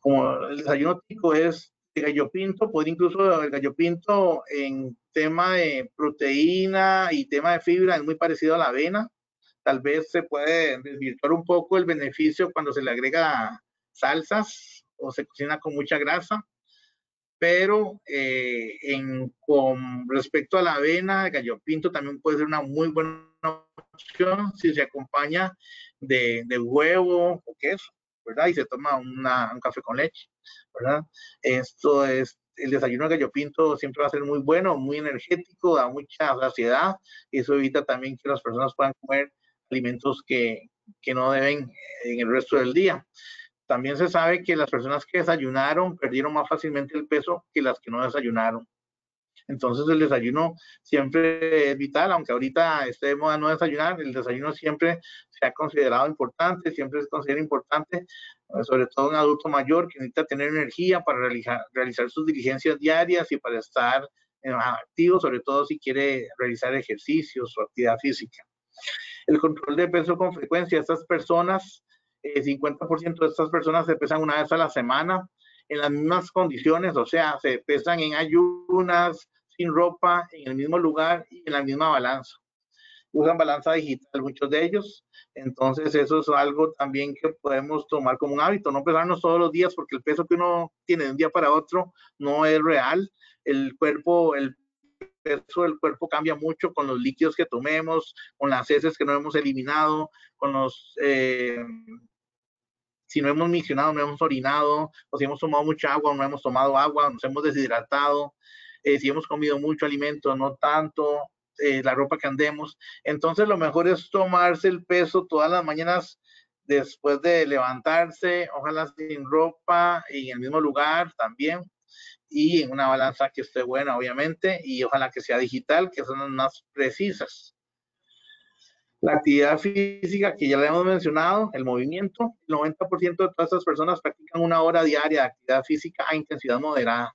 Como el desayuno típico es el gallo pinto, puede incluso el gallo pinto en tema de proteína y tema de fibra es muy parecido a la avena, tal vez se puede desvirtuar un poco el beneficio cuando se le agrega salsas o se cocina con mucha grasa, pero eh, en, con respecto a la avena, el gallo pinto también puede ser una muy buena opción si se acompaña de, huevo o queso, ¿verdad? Y se toma un café con leche, ¿verdad? Esto es el desayuno de gallo pinto siempre va a ser muy bueno, muy energético, da mucha saciedad y eso evita también que las personas puedan comer alimentos que, que no deben en el resto del día. También se sabe que las personas que desayunaron perdieron más fácilmente el peso que las que no desayunaron. Entonces el desayuno siempre es vital, aunque ahorita esté de moda no desayunar, el desayuno siempre se ha considerado importante, siempre se considera importante, eh, sobre todo un adulto mayor que necesita tener energía para realizar, realizar sus diligencias diarias y para estar eh, activo, sobre todo si quiere realizar ejercicios o actividad física el control de peso con frecuencia. Estas personas, eh, 50% de estas personas se pesan una vez a la semana en las mismas condiciones, o sea, se pesan en ayunas, sin ropa, en el mismo lugar y en la misma balanza. Usan balanza digital muchos de ellos. Entonces eso es algo también que podemos tomar como un hábito, no pesarnos todos los días porque el peso que uno tiene de un día para otro no es real. El cuerpo, el peso del cuerpo cambia mucho con los líquidos que tomemos, con las heces que no hemos eliminado, con los... Eh, si no hemos misionado, no hemos orinado, o si hemos tomado mucha agua, no hemos tomado agua, nos hemos deshidratado, eh, si hemos comido mucho alimento, no tanto, eh, la ropa que andemos. Entonces lo mejor es tomarse el peso todas las mañanas después de levantarse, ojalá sin ropa y en el mismo lugar también, y en una balanza que esté buena, obviamente, y ojalá que sea digital, que son las más precisas. La actividad física, que ya le hemos mencionado, el movimiento, el 90% de todas estas personas practican una hora diaria de actividad física a intensidad moderada.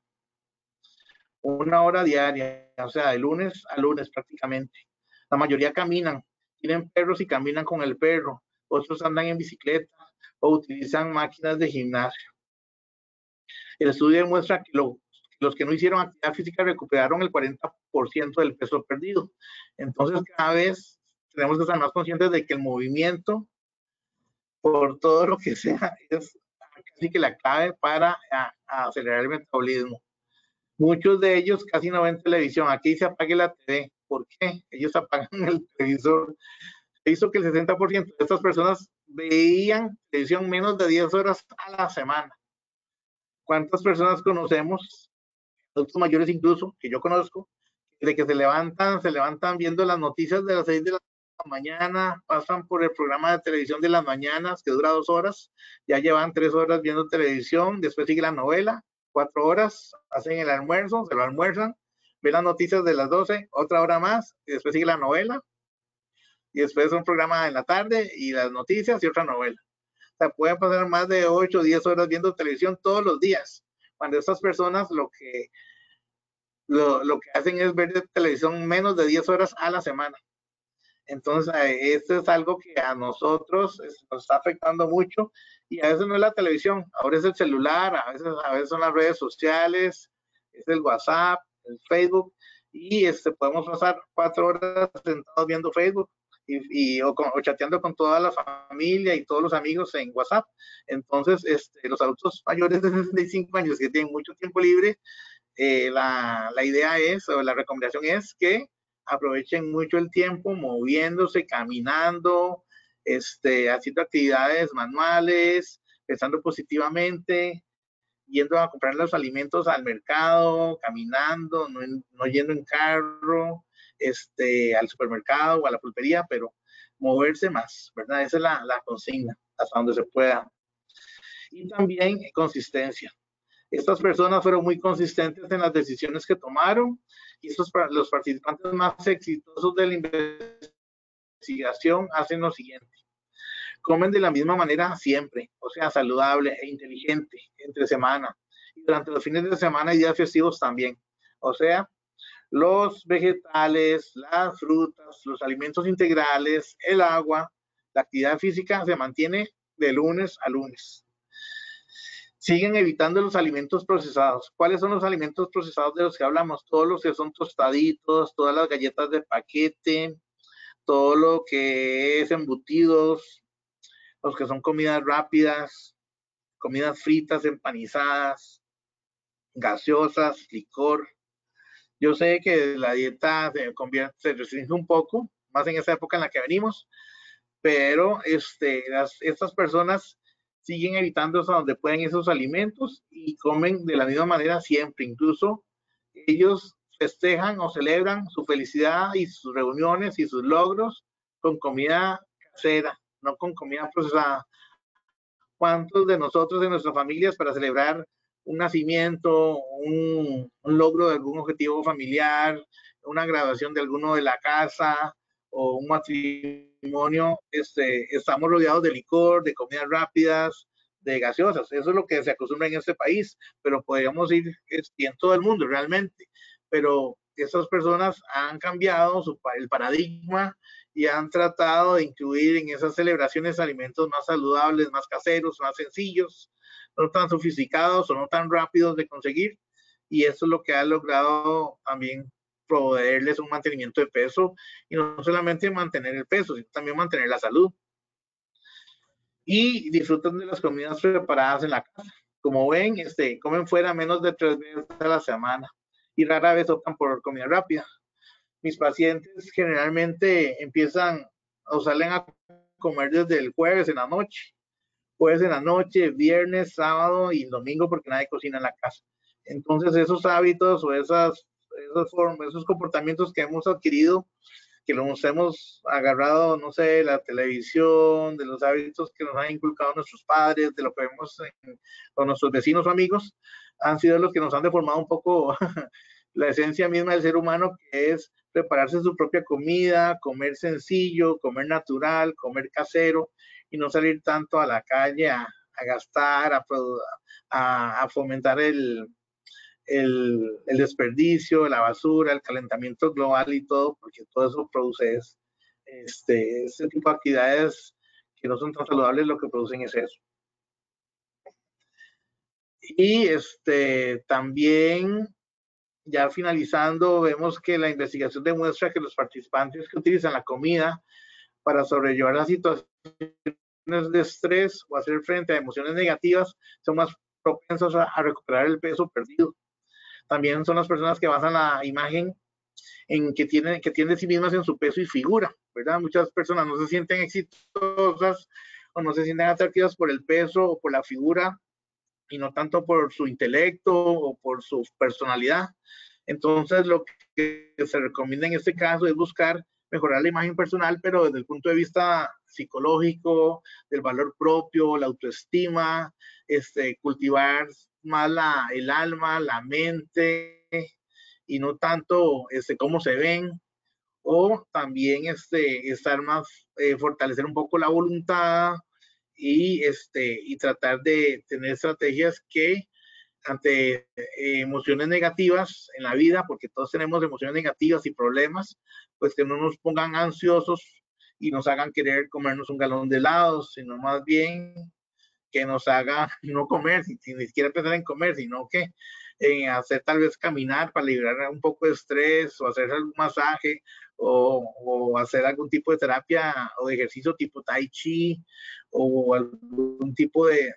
Una hora diaria, o sea, de lunes a lunes prácticamente. La mayoría caminan, tienen perros y caminan con el perro. Otros andan en bicicleta o utilizan máquinas de gimnasio. El estudio demuestra que los que no hicieron actividad física recuperaron el 40% del peso perdido. Entonces, cada vez tenemos que estar más conscientes de que el movimiento, por todo lo que sea, es casi que la clave para acelerar el metabolismo. Muchos de ellos casi no ven televisión. Aquí se apague la TV. ¿Por qué? Ellos apagan el televisor. Hizo que el 60% de estas personas veían televisión menos de 10 horas a la semana. ¿Cuántas personas conocemos, adultos mayores incluso, que yo conozco, de que se levantan, se levantan viendo las noticias de las 6 de la mañana, pasan por el programa de televisión de las mañanas, que dura dos horas, ya llevan tres horas viendo televisión, después sigue la novela, cuatro horas, hacen el almuerzo, se lo almuerzan, ven las noticias de las 12, otra hora más, y después sigue la novela, y después un programa en la tarde y las noticias y otra novela. O sea, pueden pasar más de 8 o 10 horas viendo televisión todos los días, cuando estas personas lo que, lo, lo que hacen es ver televisión menos de 10 horas a la semana. Entonces, esto es algo que a nosotros nos está afectando mucho y a veces no es la televisión, ahora es el celular, a veces, a veces son las redes sociales, es el WhatsApp, el Facebook y este, podemos pasar cuatro horas sentados viendo Facebook y, o, chateando con toda la familia y todos los amigos en WhatsApp. Entonces, este, los adultos mayores de 65 años que tienen mucho tiempo libre, eh, la, la idea es, o la recomendación es que aprovechen mucho el tiempo moviéndose, caminando, este, haciendo actividades manuales, pensando positivamente, yendo a comprar los alimentos al mercado, caminando, no, yendo en carro, este, al supermercado o a la pulpería, pero moverse más, ¿verdad? Esa es la, la consigna, hasta donde se pueda. Y también consistencia. Estas personas fueron muy consistentes en las decisiones que tomaron y los participantes más exitosos de la investigación hacen lo siguiente. Comen de la misma manera siempre, o sea, saludable e inteligente entre semana y durante los fines de semana y días festivos también. O sea, los vegetales, las frutas, los alimentos integrales, el agua, la actividad física se mantiene de lunes a lunes siguen evitando los alimentos procesados. ¿Cuáles son los alimentos procesados de los que hablamos? Todos los que son tostaditos, todas las galletas de paquete, todo lo que es embutidos, los que son comidas rápidas, comidas fritas, empanizadas, gaseosas, licor. Yo sé que la dieta se convierte, se restringe un poco, más en esa época en la que venimos, pero este, estas personas siguen evitando hasta donde pueden esos alimentos y comen de la misma manera siempre. Incluso ellos festejan o celebran su felicidad y sus reuniones y sus logros con comida casera, no con comida procesada. ¿Cuántos de nosotros en nuestras familias para celebrar un nacimiento, un, un logro de algún objetivo familiar, una graduación de alguno de la casa o un matrimonio? Este, estamos rodeados de licor, de comidas rápidas, de gaseosas. Eso es lo que se acostumbra en este país, pero podríamos ir en todo el mundo realmente. Pero estas personas han cambiado su, el paradigma y han tratado de incluir en esas celebraciones alimentos más saludables, más caseros, más sencillos, no tan sofisticados o no tan rápidos de conseguir. Y eso es lo que ha logrado también proveerles un mantenimiento de peso y no solamente mantener el peso, sino también mantener la salud. Y disfrutan de las comidas preparadas en la casa. Como ven, este, comen fuera menos de tres veces a la semana y rara vez optan por comida rápida. Mis pacientes generalmente empiezan o salen a comer desde el jueves en la noche, jueves en la noche, viernes, sábado y domingo porque nadie cocina en la casa. Entonces esos hábitos o esas esos, comportamientos que hemos adquirido que nos hemos agarrado, no sé, la televisión, de los hábitos que nos han inculcado nuestros padres, de lo que vemos con nuestros vecinos o amigos, han sido los que nos han deformado un poco la esencia misma del ser humano, que es prepararse su propia comida, comer sencillo, comer natural, comer casero y no salir tanto a la calle a, gastar, a, a, fomentar el, el, desperdicio, la basura, el calentamiento global y todo, porque todo eso produce este, este tipo de actividades que no son tan saludables, lo que producen es eso. Y este, también ya finalizando, vemos que la investigación demuestra que los participantes que utilizan la comida para sobrellevar las situaciones de estrés o hacer frente a emociones negativas son más propensos a, recuperar el peso perdido. También son las personas que basan la imagen en que tienen, que tienen de sí mismas en su peso y figura, ¿verdad? Muchas personas no se sienten exitosas o no se sienten atractivas por el peso o por la figura y no tanto por su intelecto o por su personalidad. Entonces, lo que se recomienda en este caso es buscar mejorar la imagen personal, pero desde el punto de vista psicológico, del valor propio, la autoestima, este, cultivar más el alma, la mente y no tanto este, cómo se ven, o también este, estar más, eh, fortalecer un poco la voluntad, y, este, y tratar de tener estrategias que ante eh, emociones negativas en la vida, porque todos tenemos emociones negativas y problemas, pues que no nos pongan ansiosos y nos hagan querer comernos un galón de helado, sino más bien que nos haga no comer, sin, ni siquiera pensar en comer, sino que en hacer tal vez caminar para liberar un poco de estrés o hacer algún masaje o, hacer algún tipo de terapia o de ejercicio tipo tai chi o algún tipo de,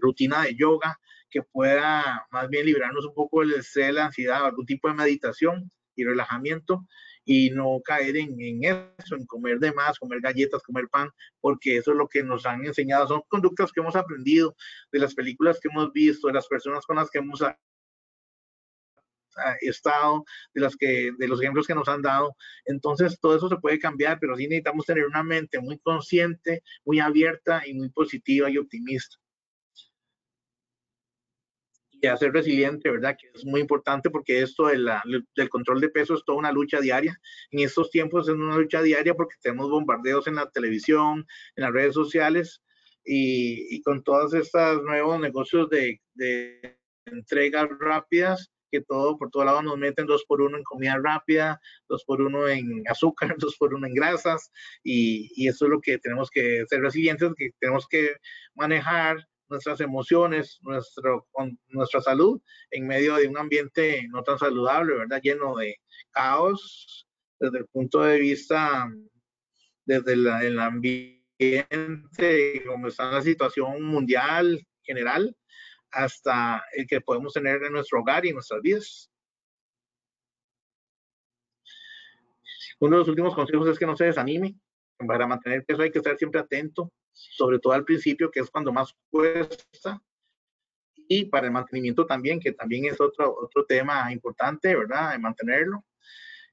rutina de yoga que pueda más bien liberarnos un poco del estrés, la ansiedad, algún tipo de meditación y relajamiento y no caer en, eso, en comer de más, comer galletas, comer pan, porque eso es lo que nos han enseñado, son conductas que hemos aprendido de las películas que hemos visto, de las personas con las que hemos estado, de, las que, de los ejemplos que nos han dado. Entonces, todo eso se puede cambiar, pero sí necesitamos tener una mente muy consciente, muy abierta y muy positiva y optimista. Y hacer resiliente, ¿verdad? Que es muy importante porque esto del control de peso es toda una lucha diaria. En estos tiempos es una lucha diaria porque tenemos bombardeos en la televisión, en las redes sociales y, y con todos estos nuevos negocios de, de entregas rápidas, que todo, por todo lado nos meten dos por uno en comida rápida, dos por uno en azúcar, dos por uno en grasas, y, y eso es lo que tenemos que ser resilientes, que tenemos que manejar nuestras emociones, nuestro, nuestra salud en medio de un ambiente no tan saludable, ¿verdad? Lleno de caos desde el punto de vista, desde el ambiente, como está la situación mundial general, hasta el que podemos tener en nuestro hogar y en nuestras vidas. Uno de los últimos consejos es que no se desanime. Para mantener peso hay que estar siempre atento, sobre todo al principio, que es cuando más cuesta. Y para el mantenimiento también, que también es otro, otro tema importante, ¿verdad? De mantenerlo.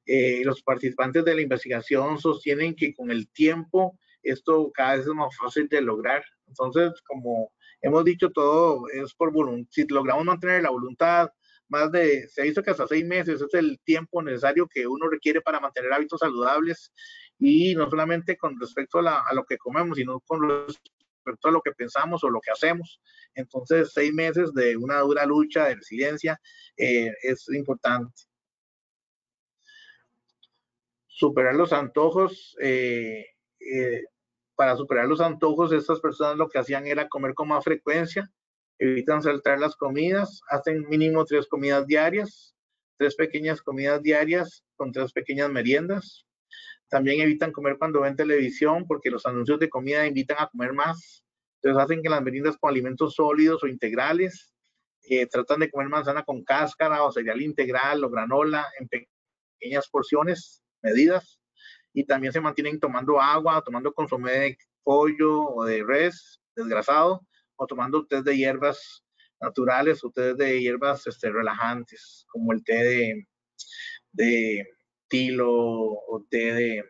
Eh, los participantes de la investigación sostienen que con el tiempo esto cada vez es más fácil de lograr. Entonces, como hemos dicho todo es por voluntad. Si logramos mantener la voluntad, más de, se ha visto que hasta seis meses es el tiempo necesario que uno requiere para mantener hábitos saludables y no solamente con respecto a, lo que comemos, sino con respecto a lo que pensamos o lo que hacemos. Entonces, seis meses de una dura lucha de resiliencia eh, es importante. Superar los antojos. Eh, eh, para superar los antojos, estas personas lo que hacían era comer con más frecuencia, evitan saltar las comidas, hacen mínimo tres comidas diarias, tres pequeñas comidas diarias con tres pequeñas meriendas. También evitan comer cuando ven televisión porque los anuncios de comida invitan a comer más. Entonces hacen que las meriendas con alimentos sólidos o integrales. Eh, tratan de comer manzana con cáscara o cereal integral o granola en pequeñas porciones medidas y también se mantienen tomando agua, tomando consomé de pollo o de res desgrasado o tomando té de hierbas naturales o té de hierbas este, relajantes, como el té de, tilo o té de,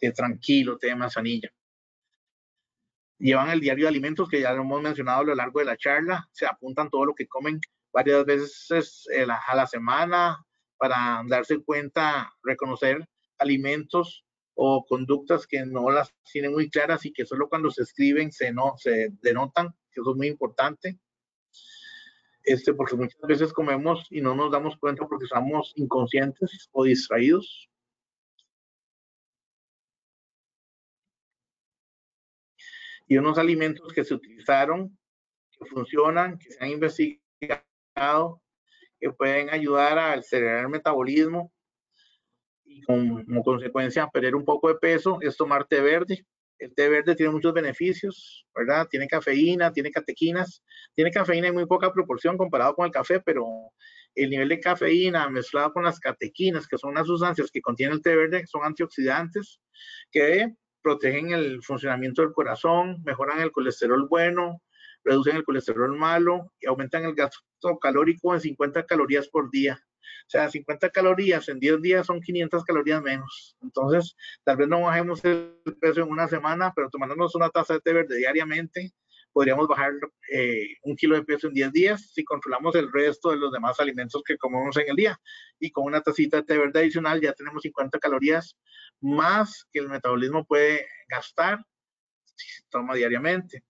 de tranquilo, té de manzanilla. Llevan el diario de alimentos que ya lo hemos mencionado a lo largo de la charla, se apuntan todo lo que comen varias veces eh, a la semana para darse cuenta, reconocer alimentos o conductas que no las tienen muy claras y que solo cuando se escriben se, no, se denotan, que eso es muy importante. Este, porque muchas veces comemos y no nos damos cuenta porque estamos inconscientes o distraídos. Y unos alimentos que se utilizaron, que funcionan, que se han investigado, que pueden ayudar a acelerar el metabolismo, y como consecuencia perder un poco de peso es tomar té verde. El té verde tiene muchos beneficios, ¿verdad? Tiene cafeína, tiene catequinas, tiene cafeína en muy poca proporción comparado con el café, pero el nivel de cafeína mezclado con las catequinas, que son unas sustancias que contiene el té verde, son antioxidantes que protegen el funcionamiento del corazón, mejoran el colesterol bueno, reducen el colesterol malo y aumentan el gasto calórico en 50 calorías por día. O sea, 50 calorías en 10 días son 500 calorías menos. Entonces, tal vez no bajemos el peso en una semana, pero tomándonos una taza de té verde diariamente, podríamos bajar eh, un kilo de peso en 10 días si controlamos el resto de los demás alimentos que comemos en el día. Y con una tacita de té verde adicional ya tenemos 50 calorías más que el metabolismo puede gastar si se toma diariamente.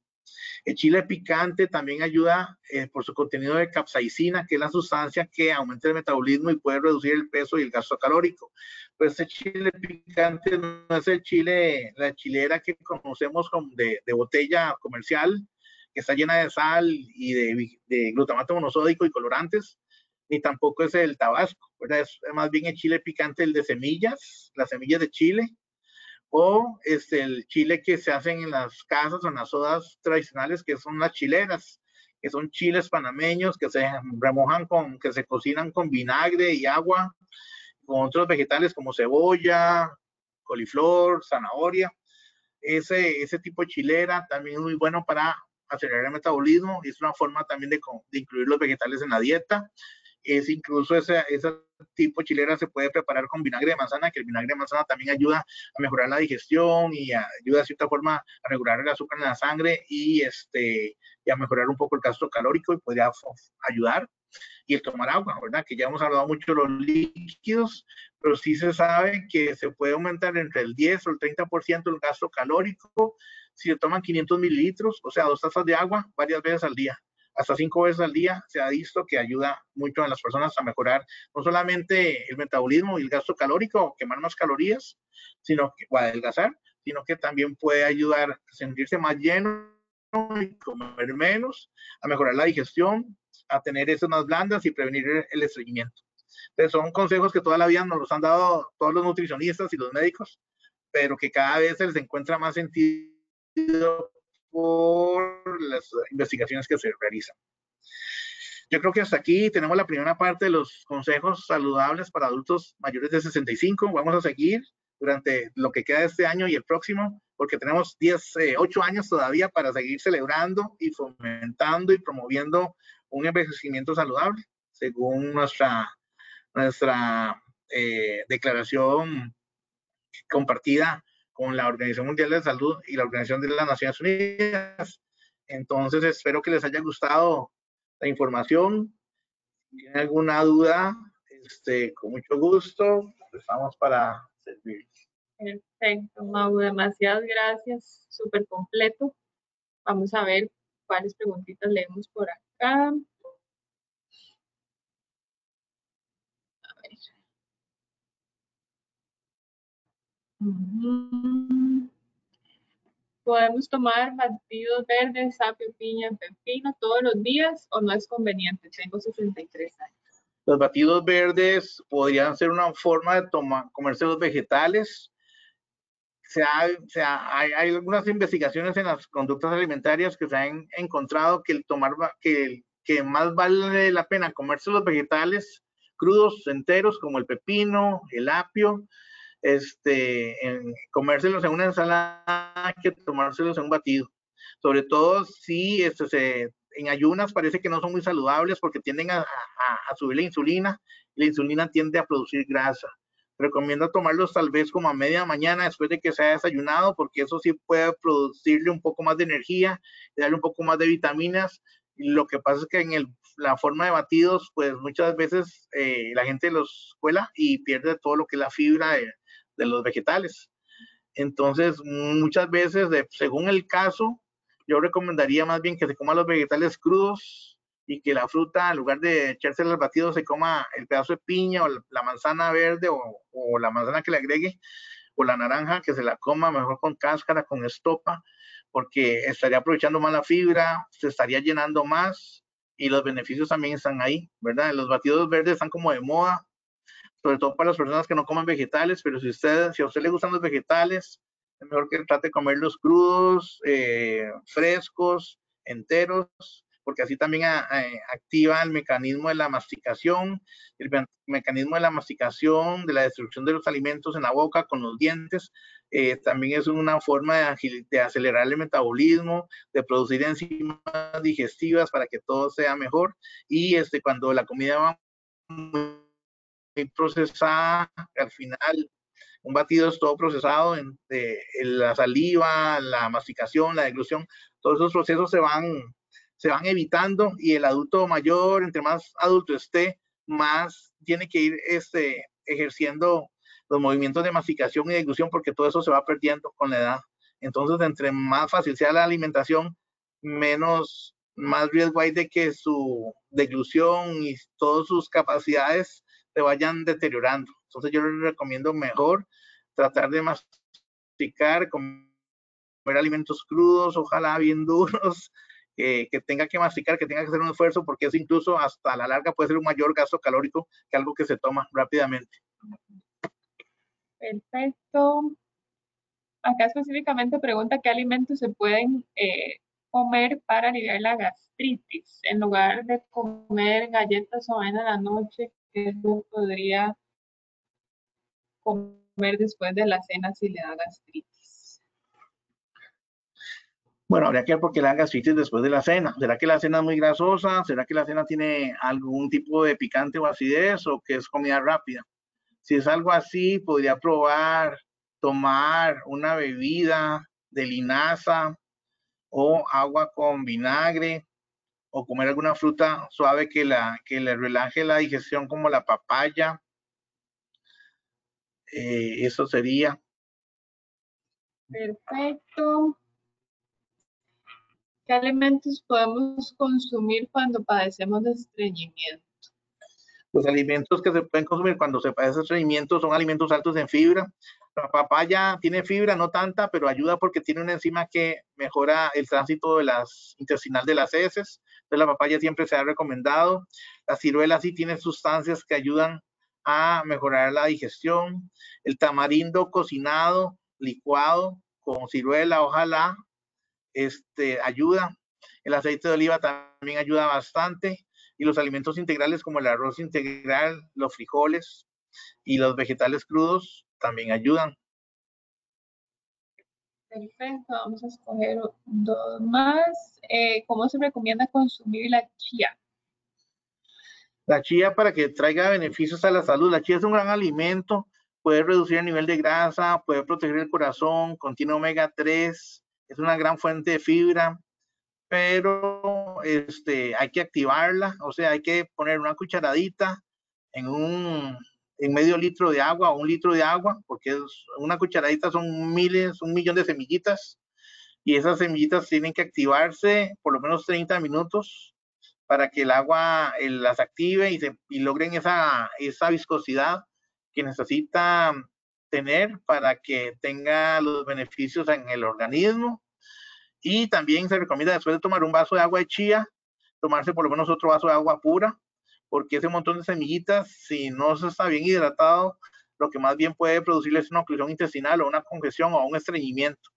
El chile picante también ayuda eh, por su contenido de capsaicina, que es la sustancia que aumenta el metabolismo y puede reducir el peso y el gasto calórico. Pues este chile picante no es el chile, la chilera que conocemos como de, botella comercial, que está llena de sal y de, glutamato monosódico y colorantes, ni tampoco es el tabasco, Es, es más bien el chile picante, el de semillas, las semillas de chile, o este, el chile que se hacen en las casas o en las sodas tradicionales, que son las chileras, que son chiles panameños que se remojan con, que se cocinan con vinagre y agua, con otros vegetales como cebolla, coliflor, zanahoria. Ese, ese tipo de chilera también es muy bueno para acelerar el metabolismo es una forma también de, de incluir los vegetales en la dieta es incluso ese, ese tipo de chilera se puede preparar con vinagre de manzana, que el vinagre de manzana también ayuda a mejorar la digestión y ayuda de cierta forma a regular el azúcar en la sangre y, este, y a mejorar un poco el gasto calórico y podría ayudar. Y el tomar agua, ¿verdad? Que ya hemos hablado mucho de los líquidos, pero sí se sabe que se puede aumentar entre el 10 o el 30% el gasto calórico si se toman 500 mililitros, o sea, dos tazas de agua varias veces al día hasta cinco veces al día se ha visto que ayuda mucho a las personas a mejorar no solamente el metabolismo y el gasto calórico, quemar más calorías, sino que, o adelgazar, sino que también puede ayudar a sentirse más lleno y comer menos, a mejorar la digestión, a tener esas más blandas y prevenir el estreñimiento. Entonces son consejos que toda la vida nos los han dado todos los nutricionistas y los médicos, pero que cada vez se les encuentra más sentido por las investigaciones que se realizan. Yo creo que hasta aquí tenemos la primera parte de los consejos saludables para adultos mayores de 65. Vamos a seguir durante lo que queda de este año y el próximo, porque tenemos 10, 8 eh, años todavía para seguir celebrando y fomentando y promoviendo un envejecimiento saludable, según nuestra, nuestra eh, declaración compartida con la Organización Mundial de Salud y la Organización de las Naciones Unidas. Entonces, espero que les haya gustado la información. Si tienen alguna duda, este, con mucho gusto, estamos para servir. Perfecto, Mau, demasiadas gracias, súper completo. Vamos a ver cuáles preguntitas leemos por acá. ¿Podemos tomar batidos verdes, sapio, piña, pepino todos los días o no es conveniente? Tengo 63 años. Los batidos verdes podrían ser una forma de tomar, comerse los vegetales. Se hay, algunas investigaciones en las conductas alimentarias que se han encontrado que tomar que más vale la pena comerse los vegetales crudos, enteros, como el pepino, el apio, este, en comérselos en una ensalada que tomárselos en un batido. Sobre todo si este, se, en ayunas parece que no son muy saludables porque tienden a, subir la insulina la insulina tiende a producir grasa. Recomiendo tomarlos tal vez como a media mañana después de que se haya desayunado, porque eso sí puede producirle un poco más de energía y darle un poco más de vitaminas. Lo que pasa es que en el, la forma de batidos, pues muchas veces eh, la gente los cuela y pierde todo lo que es la fibra de, de los vegetales. Entonces, muchas veces, según el caso, yo recomendaría más bien que se coman los vegetales crudos y que la fruta, en lugar de echarse al batido, se coma el pedazo de piña o la manzana verde o, o, la manzana que le agregue o la naranja, que se la coma mejor con cáscara, con estopa, porque estaría aprovechando más la fibra, se estaría llenando más y los beneficios también están ahí, ¿verdad? Los batidos verdes están como de moda, sobre todo para las personas que no comen vegetales, pero si, usted, si a usted le gustan los vegetales, es mejor que trate de comerlos crudos, eh, frescos, enteros, porque así también a, a, activa el mecanismo de la masticación, el me mecanismo de la masticación, de la destrucción de los alimentos en la boca con los dientes, eh, también es una forma de, de, acelerar el metabolismo, de producir enzimas digestivas para que todo sea mejor, y este, cuando la comida va muy procesada, al final un batido es todo procesado, en, la saliva, la masticación, la deglución, todos esos procesos se van, se van evitando y el adulto mayor, entre más adulto esté, más tiene que ir este, ejerciendo los movimientos de masticación y deglución porque todo eso se va perdiendo con la edad. Entonces, entre más fácil sea la alimentación, menos, más riesgo hay de que su deglución y todas sus capacidades se vayan deteriorando. Entonces yo les recomiendo mejor tratar de masticar, comer alimentos crudos, ojalá bien duros, que tenga que masticar, que tenga que hacer un esfuerzo, porque eso incluso hasta la larga puede ser un mayor gasto calórico que algo que se toma rápidamente. Perfecto. Acá específicamente pregunta qué alimentos se pueden eh, comer para aliviar la gastritis. En lugar de comer galletas o en la noche, ¿qué podría comer después de la cena si le da gastritis? Bueno, habría que ver por qué le da gastritis después de la cena. ¿Será que la cena es muy grasosa? ¿Será que la cena tiene algún tipo de picante o acidez o que es comida rápida? Si es algo así, podría probar tomar una bebida de linaza o agua con vinagre o comer alguna fruta suave que, la, que le relaje la digestión como la papaya eh, eso sería. Perfecto. ¿Qué alimentos podemos consumir cuando padecemos de estreñimiento? Los alimentos que se pueden consumir cuando se padece de estreñimiento son alimentos altos en fibra. La papaya tiene fibra, no tanta, pero ayuda porque tiene una enzima que mejora el tránsito de las, intestinal de las heces. Entonces la papaya siempre se ha recomendado. La ciruela sí tiene sustancias que ayudan a mejorar la digestión. El tamarindo cocinado, licuado con ciruela, ojalá, este, ayuda. El aceite de oliva también ayuda bastante. Y los alimentos integrales como el arroz integral, los frijoles y los vegetales crudos también ayudan. Perfecto, vamos a escoger dos más. Eh, ¿Cómo se recomienda consumir la chía? La chía para que traiga beneficios a la salud. La chía es un gran alimento, puede reducir el nivel de grasa, puede proteger el corazón, contiene omega 3, es una gran fuente de fibra, pero este, hay que activarla, o sea, hay que poner una cucharadita en un en medio litro de agua o un litro de agua, porque una cucharadita son miles, un millón de semillitas, y esas semillitas tienen que activarse por lo menos 30 minutos para que el agua eh, las active y, se, y logren esa, esa viscosidad que necesita tener para que tenga los beneficios en el organismo. Y también se recomienda después de tomar un vaso de agua de chía, tomarse por lo menos otro vaso de agua pura, porque ese montón de semillitas, si no se está bien hidratado, lo que más bien puede producirle es una oclusión intestinal o una congestión o un estreñimiento.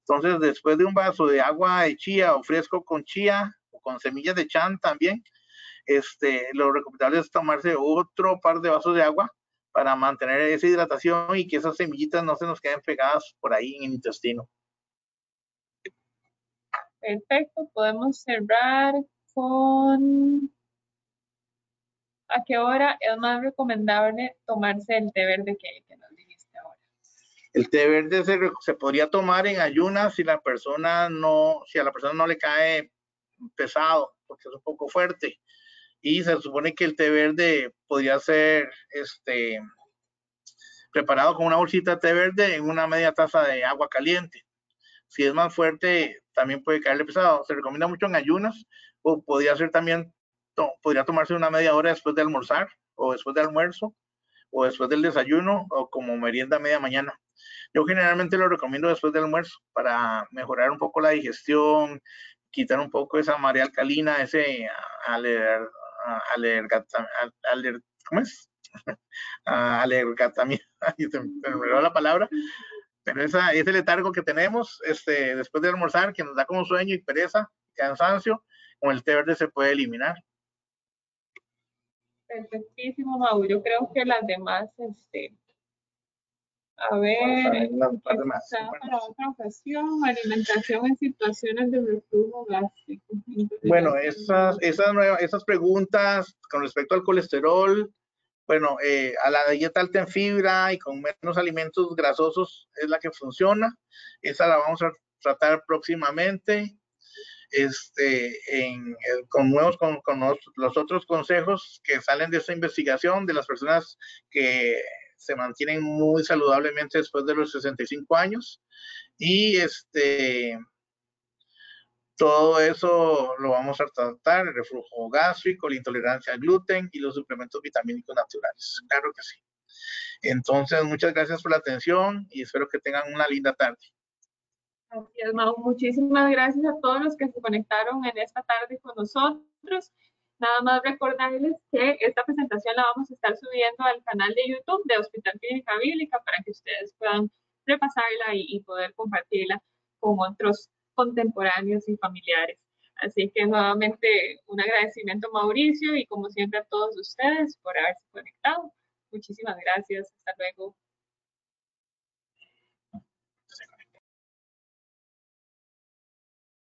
Entonces, después de un vaso de agua de chía o fresco con chía, con semillas de chan también. Este, lo recomendable es tomarse otro par de vasos de agua para mantener esa hidratación y que esas semillitas no se nos queden pegadas por ahí en el intestino. Perfecto, podemos cerrar con ¿a qué hora es más recomendable tomarse el té verde que, que nos dijiste ahora? El té verde se, se, podría tomar en ayunas si la persona no, si a la persona no le cae pesado, porque es un poco fuerte. Y se supone que el té verde podría ser este, preparado con una bolsita de té verde en una media taza de agua caliente. Si es más fuerte, también puede caerle pesado. Se recomienda mucho en ayunas o podría ser también, podría tomarse una media hora después de almorzar o después de almuerzo o después del desayuno o como merienda media mañana. Yo generalmente lo recomiendo después del almuerzo para mejorar un poco la digestión, quitar un poco esa marea alcalina, ese aler, aler, aler, ¿cómo es? alergatamiento, se me la palabra, pero esa, ese letargo que tenemos este, después de almorzar, que nos da como sueño y pereza, cansancio, con el té verde se puede eliminar. Perfectísimo, Mau. Yo creo que las demás, este, a ver, para otra ocasión, alimentación en situaciones de reflujo gástrico. Bueno, esas, esas, esas preguntas con respecto al colesterol, bueno, eh, a la dieta alta en fibra y con menos alimentos grasosos es la que funciona. Esa la vamos a tratar próximamente. Este, en, con nuevos, con, los, los, otros consejos que salen de esta investigación de las personas que se mantienen muy saludablemente después de los 65 años. Y este, todo eso lo vamos a tratar, el reflujo gástrico, la intolerancia al gluten y los suplementos vitamínicos naturales. Claro que sí. Entonces, muchas gracias por la atención y espero que tengan una linda tarde. Así es, Mau. Muchísimas gracias a todos los que se conectaron en esta tarde con nosotros. Nada más recordarles que esta presentación la vamos a estar subiendo al canal de YouTube de Hospital Clínica Bíblica para que ustedes puedan repasarla y, y poder compartirla con otros contemporáneos y familiares. Así que nuevamente un agradecimiento Mauricio y como siempre a todos ustedes por haberse conectado. Muchísimas gracias. Hasta luego.